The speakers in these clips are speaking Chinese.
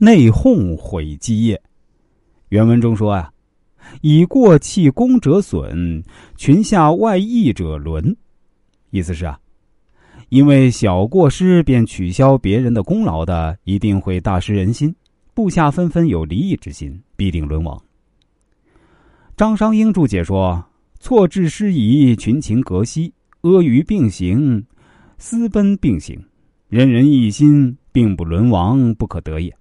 内讧毁基业。原文中说啊，以过弃功者损，群下外溢者沦。意思是啊，因为小过失便取消别人的功劳的，一定会大失人心，部下纷纷有离异之心，必定沦亡。张商英注解说：错置失仪，群情隔息，阿谀并行，私奔并行，人人一心，并不沦亡，不可得也。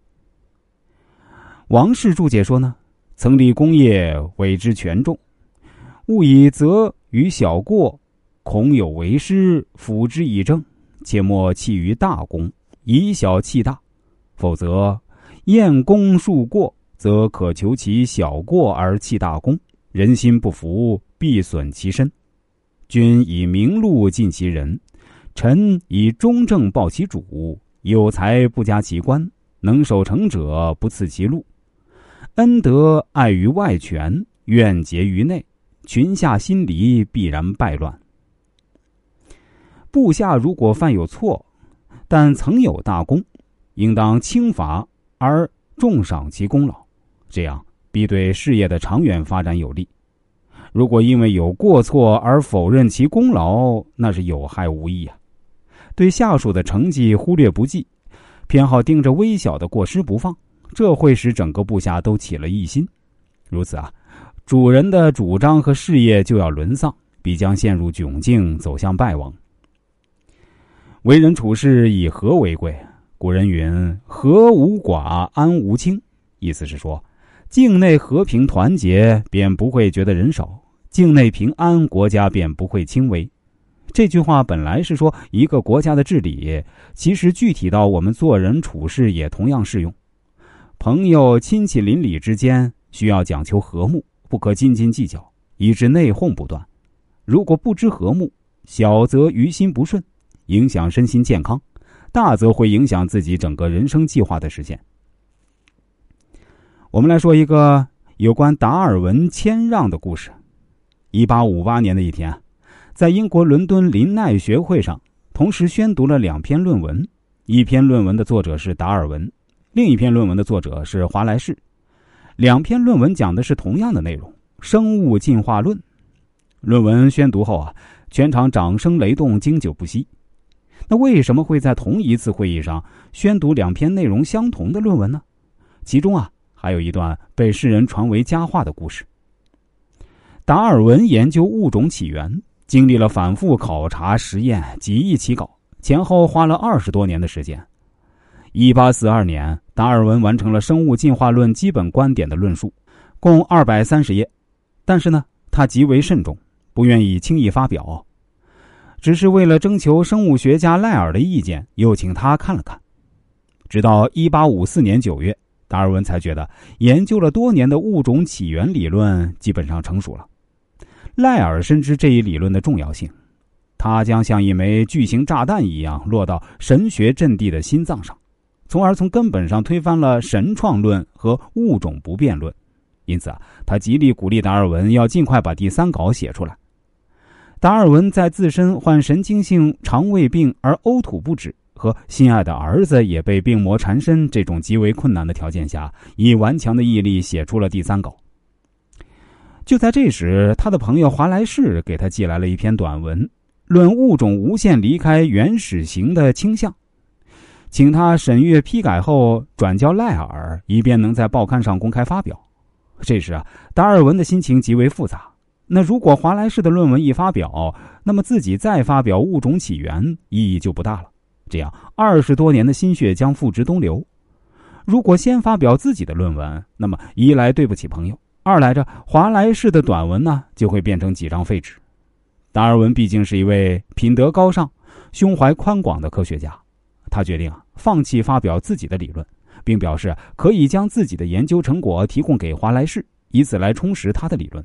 王氏注解说呢，曾立功业，委之权重，勿以责于小过。恐有为师，辅之以正，切莫弃于大功，以小弃大，否则厌功数过，则可求其小过而弃大功，人心不服，必损其身。君以明禄尽其人，臣以忠正报其主。有才不加其官，能守成者不赐其禄。恩德碍于外权，怨结于内，群下心离，必然败乱。部下如果犯有错，但曾有大功，应当轻罚而重赏其功劳，这样必对事业的长远发展有利。如果因为有过错而否认其功劳，那是有害无益啊！对下属的成绩忽略不计，偏好盯着微小的过失不放，这会使整个部下都起了异心。如此啊，主人的主张和事业就要沦丧，必将陷入窘境，走向败亡。为人处事以和为贵。古人云：“和无寡，安无轻。”意思是说，境内和平团结，便不会觉得人少；境内平安，国家便不会轻微。这句话本来是说一个国家的治理，其实具体到我们做人处事也同样适用。朋友、亲戚、邻里之间需要讲求和睦，不可斤斤计较，以致内讧不断。如果不知和睦，小则于心不顺。影响身心健康，大则会影响自己整个人生计划的实现。我们来说一个有关达尔文谦让的故事。一八五八年的一天，在英国伦敦林奈学会上，同时宣读了两篇论文。一篇论文的作者是达尔文，另一篇论文的作者是华莱士。两篇论文讲的是同样的内容——生物进化论。论文宣读后啊，全场掌声雷动，经久不息。那为什么会在同一次会议上宣读两篇内容相同的论文呢？其中啊，还有一段被世人传为佳话的故事。达尔文研究物种起源，经历了反复考察、实验、几易起稿，前后花了二十多年的时间。一八四二年，达尔文完成了《生物进化论基本观点》的论述，共二百三十页。但是呢，他极为慎重，不愿意轻易发表。只是为了征求生物学家赖尔的意见，又请他看了看。直到一八五四年九月，达尔文才觉得研究了多年的物种起源理论基本上成熟了。赖尔深知这一理论的重要性，它将像一枚巨型炸弹一样落到神学阵地的心脏上，从而从根本上推翻了神创论和物种不变论。因此啊，他极力鼓励达尔文要尽快把第三稿写出来。达尔文在自身患神经性肠胃病而呕吐不止，和心爱的儿子也被病魔缠身这种极为困难的条件下，以顽强的毅力写出了第三稿。就在这时，他的朋友华莱士给他寄来了一篇短文，论物种无限离开原始型的倾向，请他审阅批改后转交赖尔，以便能在报刊上公开发表。这时啊，达尔文的心情极为复杂。那如果华莱士的论文一发表，那么自己再发表物种起源意义就不大了。这样二十多年的心血将付之东流。如果先发表自己的论文，那么一来对不起朋友，二来着华莱士的短文呢就会变成几张废纸。达尔文毕竟是一位品德高尚、胸怀宽广的科学家，他决定放弃发表自己的理论，并表示可以将自己的研究成果提供给华莱士，以此来充实他的理论。